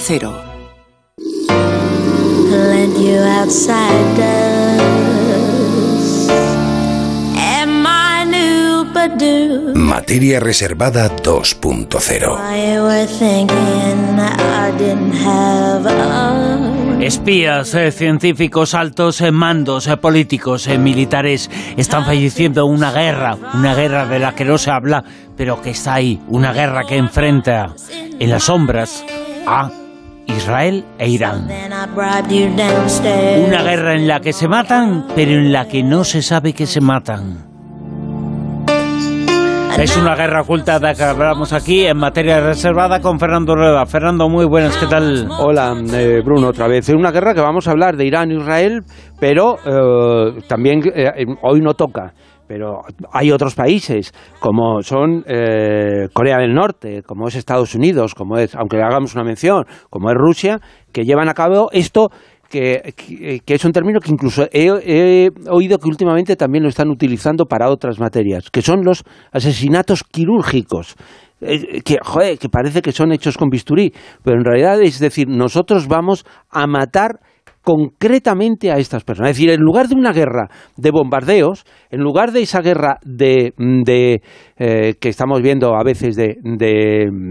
Cero. Materia reservada 2.0 Espías, eh, científicos, altos eh, mandos eh, políticos, militares están falleciendo en una guerra, una guerra de la que no se habla, pero que está ahí, una guerra que enfrenta en las sombras a Israel e Irán. Una guerra en la que se matan, pero en la que no se sabe que se matan. Es una guerra oculta de que hablamos aquí en materia reservada con Fernando Rueda. Fernando, muy buenas, ¿qué tal? Hola, eh, Bruno, otra vez. Es una guerra que vamos a hablar de Irán e Israel, pero eh, también eh, hoy no toca pero hay otros países como son Corea del Norte, como es Estados Unidos, como es, aunque hagamos una mención, como es Rusia, que llevan a cabo esto que, es un término que incluso he, oído que últimamente también lo están utilizando para otras materias, que son los asesinatos quirúrgicos. Eh, que, joder, que parece que son hechos con bisturí, pero en realidad es decir, nosotros vamos a matar concretamente a estas personas. Es decir, en lugar de una guerra de bombardeos, en lugar de esa guerra de, eh, que estamos viendo a veces de,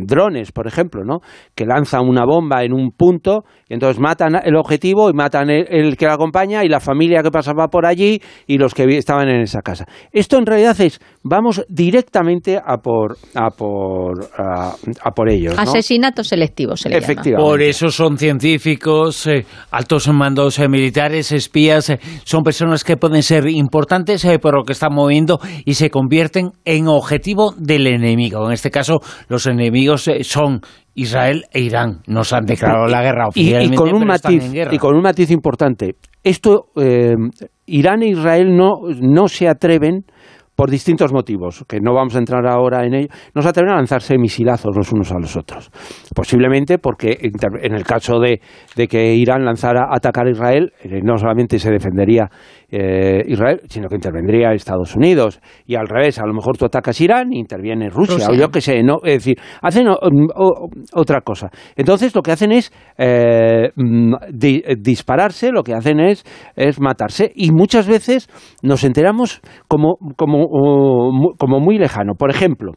drones, por ejemplo, ¿no? que lanzan una bomba en un punto y entonces matan el objetivo y matan el, que la acompaña y la familia que pasaba por allí y los que estaban en esa casa. Esto en realidad es, vamos directamente a por, a por, a, por ellos. Asesinatos selectivos, se le Efectivamente. Por eso son científicos, eh, altos mandos eh, militares, espías, eh, son personas que pueden ser importantes por lo que están moviendo y se convierten en objetivo del enemigo. En este caso, los enemigos son Israel e Irán nos han declarado la guerra oficialmente. Y, con, un matiz, y con un matiz importante. Esto, eh, Irán e Israel no, no se atreven por distintos motivos, que no vamos a entrar ahora en ello, no se atreven a lanzarse misilazos los unos a los otros. Posiblemente porque en el caso de, de que Irán lanzara a atacar a Israel, eh, no solamente se defendería eh, Israel, sino que intervendría Estados Unidos. Y al revés, a lo mejor tú atacas Irán interviene Rusia, o yo qué sé, ¿no? Es decir, hacen otra cosa. Entonces lo que hacen es eh, mm, dispararse, lo que hacen es, es matarse. Y muchas veces nos enteramos como, como, como muy lejano. Por ejemplo,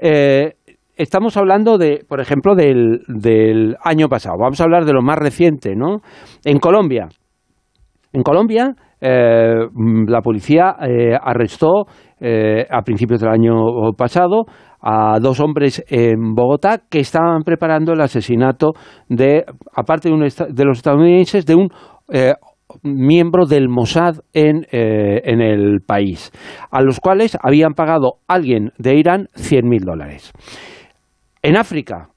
eh, estamos hablando de, por ejemplo, del, del, año pasado. Vamos a hablar de lo más reciente, ¿no? En Colombia. En Colombia eh, la policía eh, arrestó eh, a principios del año pasado a dos hombres en Bogotá que estaban preparando el asesinato de, aparte de, de los estadounidenses, de un miembro del Mossad en, en, el país, a los cuales habían pagado alguien de Irán 100.000 dólares. En África,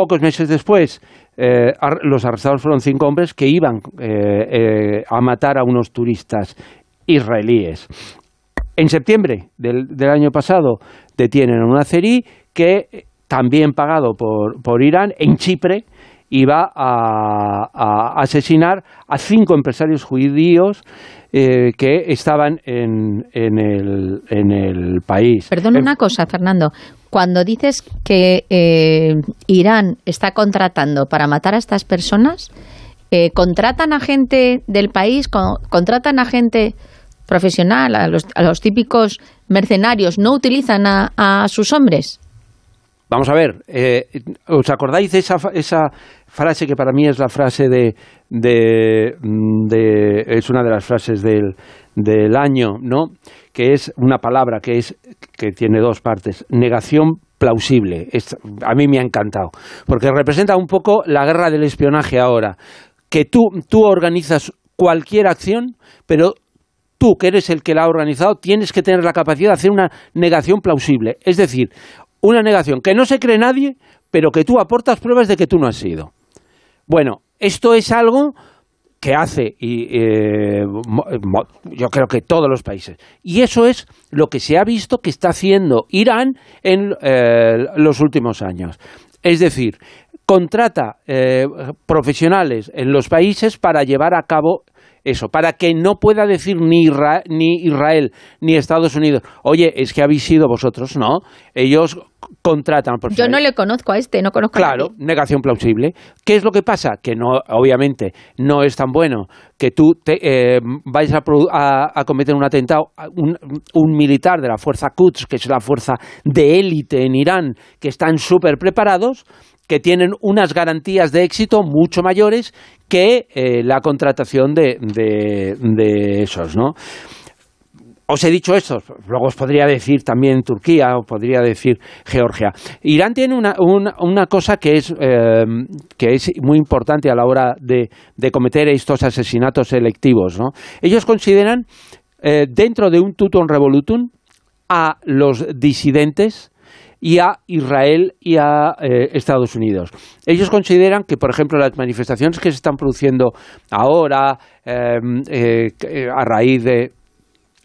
pocos meses después, eh, los arrestados fueron cinco hombres que iban eh, eh, a matar a unos turistas israelíes. En septiembre del, año pasado detienen a un azerí que, también pagado por, por Irán, en Chipre, iba a, asesinar a cinco empresarios judíos que estaban en, en, el, en el país. Perdona una cosa, Fernando. Cuando dices que eh, Irán está contratando para matar a estas personas, eh, ¿contratan a gente del país? ¿Contratan a gente profesional, a los, típicos mercenarios? ¿No utilizan a, sus hombres? Vamos a ver, eh, ¿os acordáis de esa, esa frase que para mí es la frase de, de, de es una de las frases del, del año, ¿no? que es una palabra que, es, que tiene dos partes, negación plausible. a mí me ha encantado, porque representa un poco la guerra del espionaje ahora, que tú, tú organizas cualquier acción, pero tú, que eres el que la ha organizado, tienes que tener la capacidad de hacer una negación plausible. Es decir, una negación que no se cree nadie, pero que tú aportas pruebas de que tú no has sido. Bueno, esto es algo que hace eh, yo creo que todos los países. Y eso es lo que se ha visto que está haciendo Irán en eh, los últimos años. Es decir, contrata eh, profesionales en los países para llevar a cabo eso, para que no pueda decir ni, ni Israel ni Estados Unidos, oye, es que habéis sido vosotros, no. Ellos contratan por Yo no le conozco a este, no conozco claro, a Claro, negación plausible. ¿Qué es lo que pasa? Que no, obviamente, no es tan bueno que tú te, eh, vayas a, a, cometer un atentado, un, un, militar de la fuerza Quds, que es la fuerza de élite en Irán, que están súper preparados, que tienen unas garantías de éxito mucho mayores que eh, la contratación de, de, de esos, ¿no? Os he dicho esto, luego os podría decir también Turquía o podría decir Georgia. Irán tiene una, una, cosa que es, eh, que es muy importante a la hora de, cometer estos asesinatos selectivos. ¿no? Ellos consideran, eh, dentro de un tutum revolutum, a los disidentes y a Israel y a eh, Estados Unidos. Ellos consideran que, por ejemplo, las manifestaciones que se están produciendo ahora a raíz de,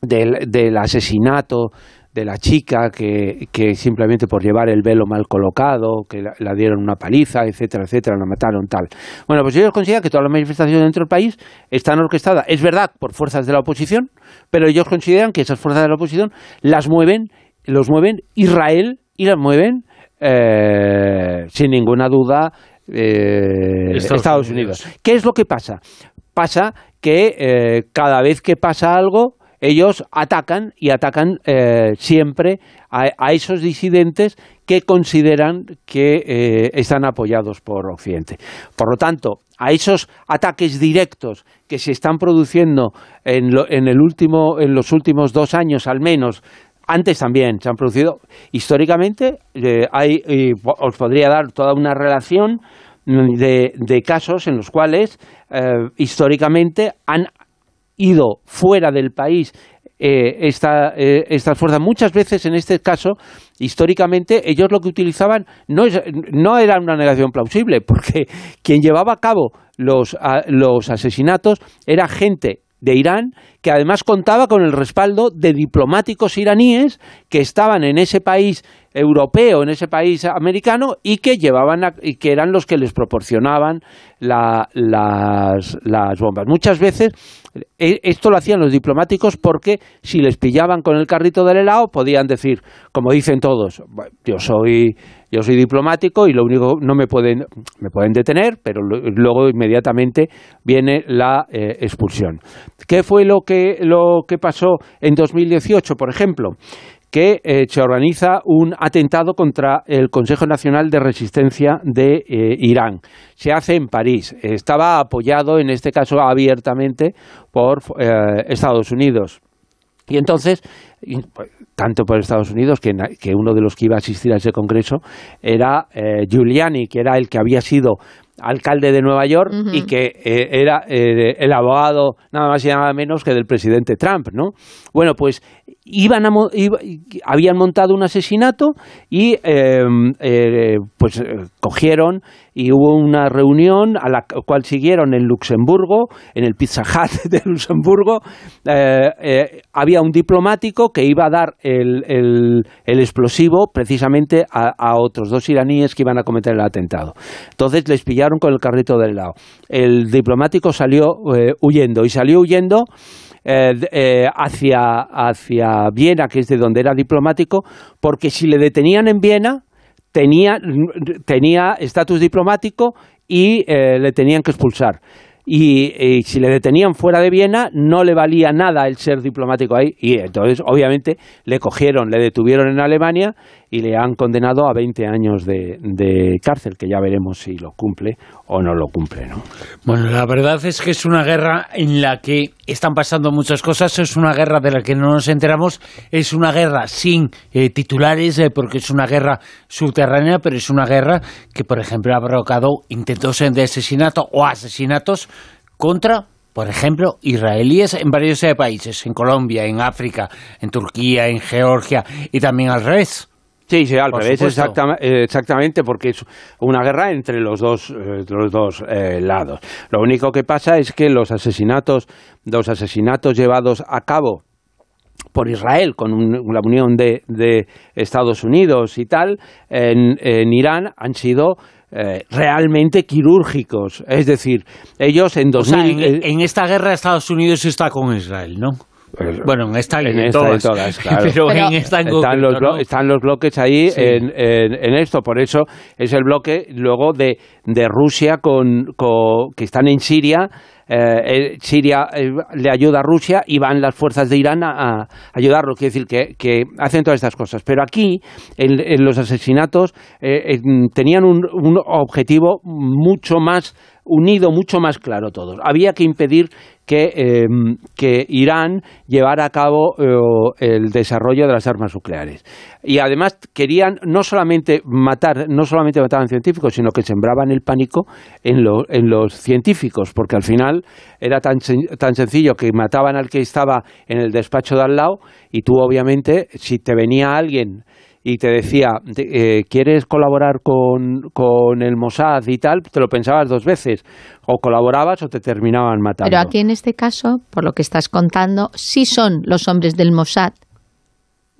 del, asesinato de la chica que, que, simplemente por llevar el velo mal colocado, que la, dieron una paliza, etcétera, etcétera, la mataron tal. Bueno, pues ellos consideran que todas las manifestaciones dentro del país están orquestadas, es verdad, por fuerzas de la oposición, pero ellos consideran que esas fuerzas de la oposición las mueven, los mueven Israel y las mueven eh, sin ninguna duda eh, Estados, Unidos. ¿Qué es lo que pasa? Pasa que eh, cada vez que pasa algo, ellos atacan y atacan eh, siempre a, esos disidentes que consideran que están apoyados por Occidente. Por lo tanto, a esos ataques directos que se están produciendo en, el último, en los últimos dos años al menos, antes también se han producido, históricamente, eh, hay, os podría dar toda una relación de, de casos en los cuales históricamente han ido fuera del país eh, esta, eh, estas fuerzas. Muchas veces, en este caso, históricamente, ellos lo que utilizaban no, es, no era una negación plausible, porque quien llevaba a cabo los, los asesinatos era gente de Irán, que además contaba con el respaldo de diplomáticos iraníes que estaban en ese país europeo, en ese país americano, y que llevaban y que eran los que les proporcionaban las, las bombas. Muchas veces esto lo hacían los diplomáticos porque si les pillaban con el carrito del helado podían decir, como dicen todos, yo soy yo soy diplomático y lo único no me pueden me pueden detener, pero luego inmediatamente viene la eh, expulsión. ¿Qué fue lo que lo que pasó en 2018, por ejemplo? Que eh, se organiza un atentado contra el Consejo Nacional de Resistencia de eh, Irán. Se hace en París. Estaba apoyado, en este caso abiertamente, por eh, Estados Unidos. Y entonces, pues, tanto por Estados Unidos, que, uno de los que iba a asistir a ese congreso era Giuliani, que era el que había sido alcalde de Nueva York y que era el abogado nada más y nada menos que del presidente Trump, ¿no? Bueno, pues iban a, habían montado un asesinato y em, eh, pues eh, cogieron y hubo una reunión a la cual siguieron en Luxemburgo, en el Pizza Hut de Luxemburgo. Eh, había un diplomático que iba a dar el, el, explosivo precisamente a, otros dos iraníes que iban a cometer el atentado. Entonces les pillaron con el carrito del lado. El diplomático salió huyendo y salió huyendo eh, eh, hacia, hacia Viena, que es de donde era diplomático, porque si le detenían en Viena, tenía estatus diplomático y eh, le tenían que expulsar. Y, si le detenían fuera de Viena no le valía nada el ser diplomático ahí y entonces obviamente le cogieron, le detuvieron en Alemania y le han condenado a 20 años de, cárcel, que ya veremos si lo cumple o no lo cumple. ¿no? Bueno, la verdad es que es una guerra en la que están pasando muchas cosas, es una guerra de la que no nos enteramos, es una guerra sin eh, titulares, eh, porque es una guerra subterránea, pero es una guerra que, por ejemplo, ha provocado intentos de asesinato o asesinatos contra por ejemplo, israelíes en varios eh, países, en Colombia, en África, en Turquía, en Georgia y también al revés. Sí, sí, al revés, eh, exactamente, porque es una guerra entre los dos, eh, los dos eh, lados. Lo único que pasa es que los asesinatos, los asesinatos llevados a cabo por Israel, con la unión de, Estados Unidos y tal, en, Irán han sido eh, realmente quirúrgicos. Es decir, ellos en 2000... en, esta guerra Estados Unidos está con Israel, ¿no? Bueno, en esta y en, todas, claro. Pero, en esta están, los están los bloques ahí en, en, esto. Por eso es el bloque luego de, de Rusia con, con, que están en Siria eh, eh, Siria eh, le ayuda a Rusia y van las fuerzas de Irán a, ayudarlo. Quiere decir que, hacen todas estas cosas. Pero aquí, en, los asesinatos, tenían un, un objetivo mucho más unido, mucho más claro todos. Había que impedir que, em, que Irán llevara a cabo eh, el desarrollo de las armas nucleares. Y además querían no solamente matar, no solamente mataban científicos, sino que sembraban el pánico en, en los científicos, porque al final era tan, tan sencillo que mataban al que estaba en el despacho de al lado y tú obviamente, si te venía alguien y te decía, eh, ¿quieres colaborar con, con, el Mossad y tal? Te lo pensabas dos veces. O colaborabas o te terminaban matando. Pero aquí en este caso, por lo que estás contando, sí son los hombres del Mossad.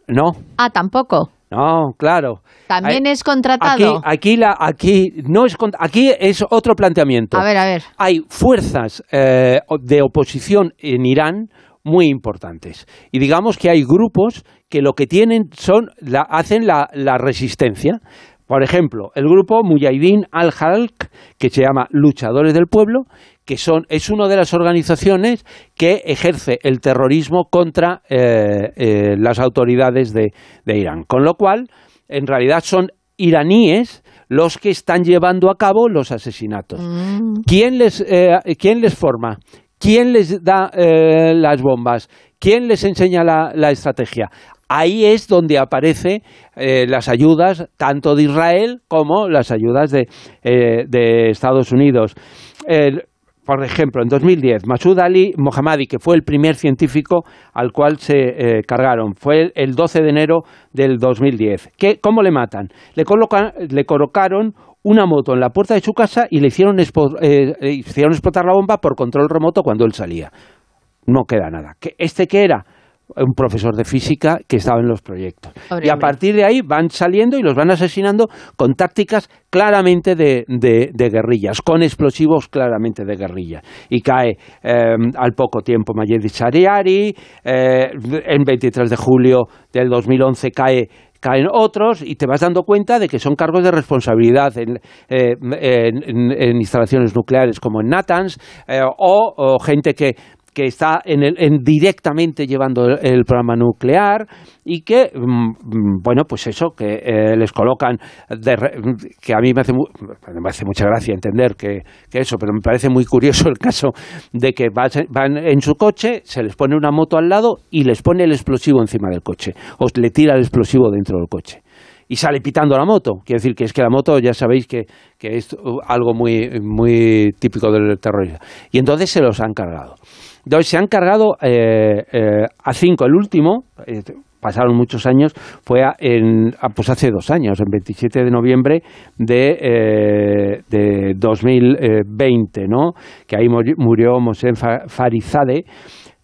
No. Ah, tampoco. No, claro. También es contratado. Aquí, la, aquí no es aquí es otro planteamiento. A ver, a ver. Hay fuerzas eh, de oposición en Irán muy importantes. Y digamos que hay grupos que lo que tienen son, la, hacen la, resistencia. Por ejemplo, el grupo Mujahideen al-Halq, que se llama Luchadores del Pueblo, que son, es una de las organizaciones que ejerce el terrorismo contra eh, eh, las autoridades de, Irán. Con lo cual, en realidad son iraníes los que están llevando a cabo los asesinatos. Mm. ¿Quién, les, eh, ¿Quién les forma? ¿Quién les da las bombas? ¿Quién les enseña la, estrategia? ahí es donde aparecen eh, las ayudas tanto de Israel como las ayudas de, eh, Estados Unidos. Por ejemplo, en 2010, Masud Ali Mohammadi, que fue el primer científico al cual se eh, cargaron, fue el, 12 de enero del 2010. ¿Qué, ¿Cómo le matan? Le, le colocaron una moto en la puerta de su casa y le hicieron, hicieron explotar la bomba por control remoto cuando él salía. No queda nada. ¿Este qué era? Un profesor de física que estaba en los proyectos. y a partir de ahí van saliendo y los van asesinando con tácticas claramente de, de, guerrillas, con explosivos claramente de guerrilla. Y cae eh, al poco tiempo Mayedi Shariari, eh, en 23 de julio del 2011 cae caen otros y te vas dando cuenta de que son cargos de responsabilidad en, eh, instalaciones nucleares como en Natanz o, gente que que está en el, en directamente llevando el, programa nuclear y que, mm, bueno, pues eso, que eh, les colocan, que a mí me hace, me hace mucha gracia entender que, eso, pero me parece muy curioso el caso de que van en su coche, se les pone una moto al lado y les pone el explosivo encima del coche, o le tira el explosivo dentro del coche y sale pitando la moto. Quiere decir que es que la moto ya sabéis que, que es algo muy, muy típico del terrorismo. Y entonces se los han cargado. Entonces se han cargado eh, eh, a cinco. El último, eh, pasaron muchos años, fue en, pues hace dos años, el 27 de noviembre de, de 2020, ¿no? que ahí murió Mosén Farizade,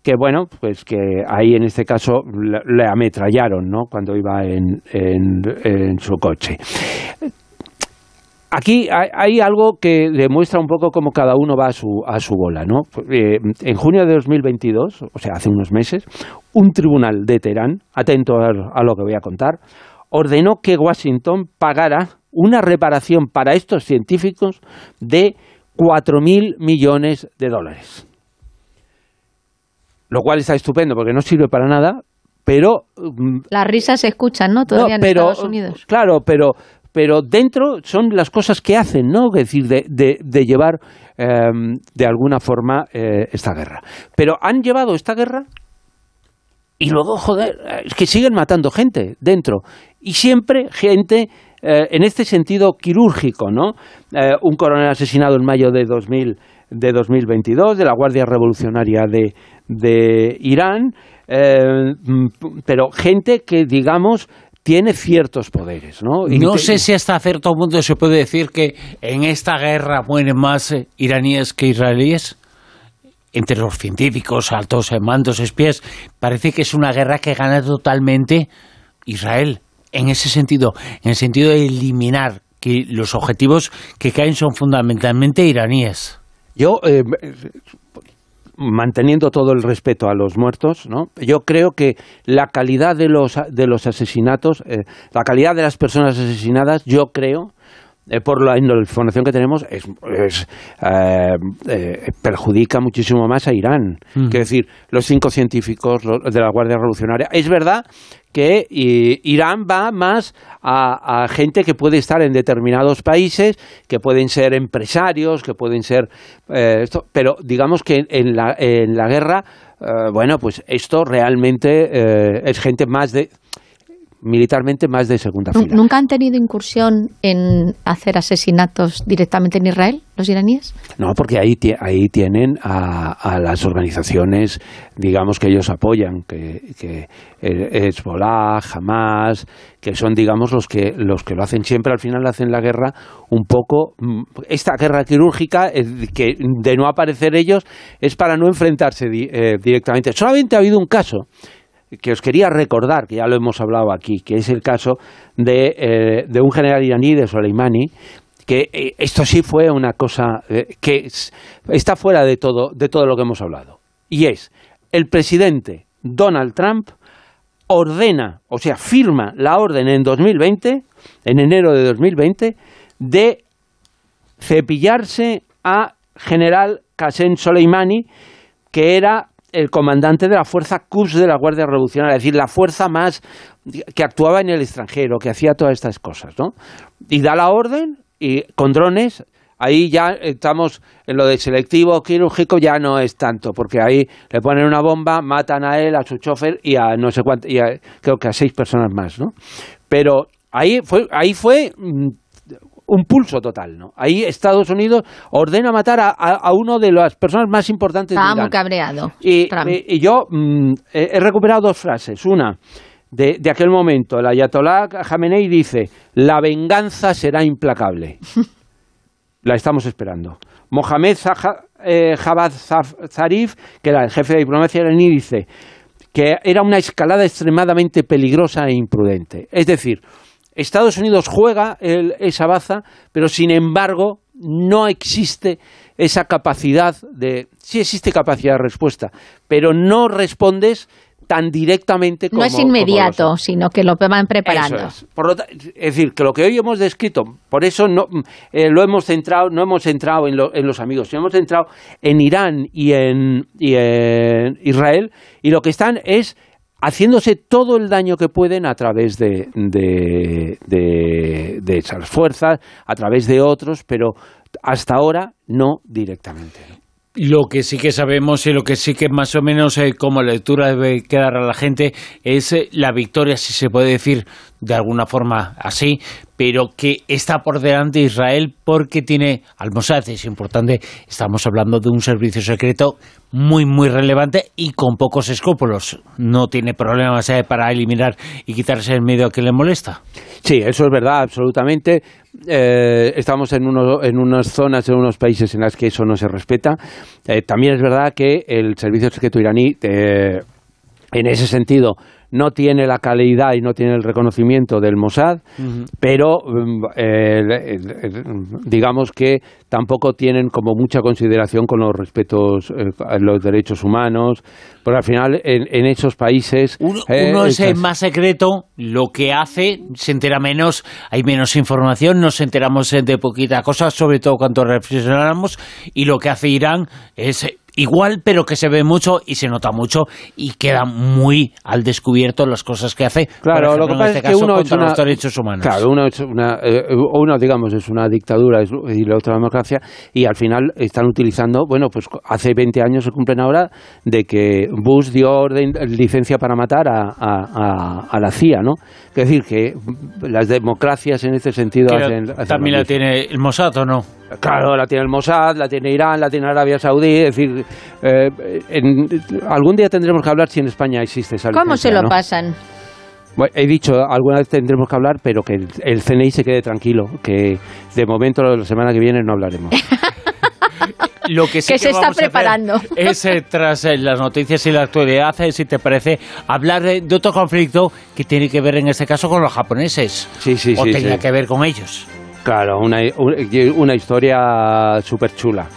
que bueno, pues que ahí en este caso le, ametrallaron, ¿no? Cuando iba en su coche. Aquí hay, algo que demuestra un poco cómo cada uno va a su, a su bola. ¿no? Eh, en junio de 2022, o sea, hace unos meses, un tribunal de Teherán, atento a, lo que voy a contar, ordenó que Washington pagara una reparación para estos científicos de 4.000 millones de dólares. Lo cual está estupendo porque no sirve para nada, pero... Mm, Las risas se escuchan, ¿no? Todavía en Estados Unidos. Claro, pero pero dentro son las cosas que hacen, ¿no? Es decir, de, de, llevar em, de alguna forma eh, esta guerra. Pero han llevado esta guerra y luego, joder, es que siguen matando gente dentro. Y siempre gente eh, en este sentido quirúrgico, ¿no? Eh, un coronel asesinado en mayo de, 2000, de 2022 de la Guardia Revolucionaria de, de Irán, pero gente que, digamos, tiene ciertos poderes, ¿no? no sé si hasta cierto punto se puede decir que en esta guerra mueren más eh, iraníes que israelíes. Entre los científicos, altos mandos, espías, parece que es una guerra que gana totalmente Israel. En ese sentido, en el sentido de eliminar que los objetivos que caen son fundamentalmente iraníes. Yo, eh, manteniendo todo el respeto a los muertos, ¿no? yo creo que la calidad de los, de los asesinatos, eh, la calidad de las personas asesinadas, yo creo eh, por la información que tenemos, es, eh, eh, perjudica muchísimo más a Irán. Mm. Quiero decir, los cinco científicos de la Guardia Revolucionaria. Es verdad que Irán va más a, gente que puede estar en determinados países, que pueden ser empresarios, que pueden ser esto, pero digamos que en la, en la guerra, bueno, pues esto realmente es gente más de militarmente más de segunda fila. ¿Nunca han tenido incursión en hacer asesinatos directamente en Israel, los iraníes? No, porque ahí, ahí tienen a, las organizaciones, digamos, que ellos apoyan, que, que Hezbollah, Hamas, que son, digamos, los que, los que lo hacen siempre, al final hacen la guerra un poco, mm, esta guerra quirúrgica, que de no aparecer ellos, es para no enfrentarse eh, directamente. Solamente ha habido un caso que os quería recordar, que ya lo hemos hablado aquí, que es el caso de, eh, de un general iraní, de Soleimani, que eh, esto sí fue una cosa eh, que está fuera de todo, de todo lo que hemos hablado. Y es, el presidente Donald Trump ordena, o sea, firma la orden en 2020, en enero de 2020, de cepillarse a general Qasem Soleimani, que era el comandante de la fuerza Quds de la Guardia Revolucionaria, es decir, la fuerza más que actuaba en el extranjero, que hacía todas estas cosas, ¿no? Y da la orden y con drones ahí ya estamos en lo de selectivo quirúrgico ya no es tanto, porque ahí le ponen una bomba, matan a él, a su chofer y a no sé cuánto, y creo que a seis personas más, ¿no? Pero ahí fue, ahí fue mm, un pulso total, ¿no? Ahí Estados Unidos ordena matar a, a, uno de las personas más importantes Estaba de muy cabreado. Y, y, yo mm, he, recuperado dos frases. Una, de, de, aquel momento, el ayatollah Khamenei dice, la venganza será implacable. la estamos esperando. Mohamed eh, Javad Zarif, que era el jefe de diplomacia iraní, dice que era una escalada extremadamente peligrosa e imprudente. Es decir, Estados Unidos juega esa baza, pero sin embargo no existe esa capacidad de... Sí existe capacidad de respuesta, pero no respondes tan directamente como... No es inmediato, sino que lo van preparando. es. decir, que lo que hoy hemos descrito, por eso no, eh, lo hemos centrado, no hemos centrado en, en, los amigos, sino hemos centrado en Irán y en, y en Israel, y lo que están es haciéndose todo el daño que pueden a través de, de, de, esas fuerzas, a través de otros, pero hasta ahora no directamente. Lo que sí que sabemos y lo que sí que más o menos eh, como lectura debe quedar a la gente es eh, la victoria, si se puede decir de alguna forma así, pero que está por delante Israel porque tiene al Mossad, es importante, estamos hablando de un servicio secreto muy, muy relevante y con pocos escrúpulos. No tiene problemas eh, para eliminar y quitarse el medio que le molesta. Sí, eso es verdad, absolutamente. Eh, estamos en, uno, en unas zonas, en unos países en las que eso no se respeta. Eh, también es verdad que el servicio secreto iraní, en ese sentido, no tiene la calidad y no tiene el reconocimiento del Mossad, pero mm, digamos que tampoco tienen como mucha consideración con los respetos eh, a los derechos humanos, porque al final en, esos países... Uno, eh, es más secreto, lo que hace se entera menos, hay menos información, nos enteramos de poquita cosa, sobre todo cuando reflexionamos, y lo que hace Irán es igual, pero que se ve mucho y se nota mucho y queda muy al descubierto las cosas que hace. Claro, lo que pasa este es que uno contra los derechos humanos. Claro, uno, es una, eh, uno, digamos, es una dictadura y la otra democracia y al final están utilizando, bueno, pues hace 20 años se cumplen ahora de que Bush dio orden, licencia para matar a, a, a, la CIA, ¿no? Es decir, que las democracias en este sentido hacen, ¿También la tiene el Mossad o no? Claro, la tiene el Mossad, la tiene Irán, la tiene Arabia Saudí, es decir, eh, algún día tendremos que hablar si en España existe esa ¿Cómo se lo pasan? he dicho, alguna vez tendremos que hablar, pero que el, CNI se quede tranquilo, que de momento la semana que viene no hablaremos. Lo que, sí que, se está preparando. Es, eh, tras eh, las noticias y la actualidad, si te parece, hablar de, otro conflicto que tiene que ver en este caso con los japoneses. Sí, sí, o sí. tenía que ver con ellos. Claro, una, una historia súper chula.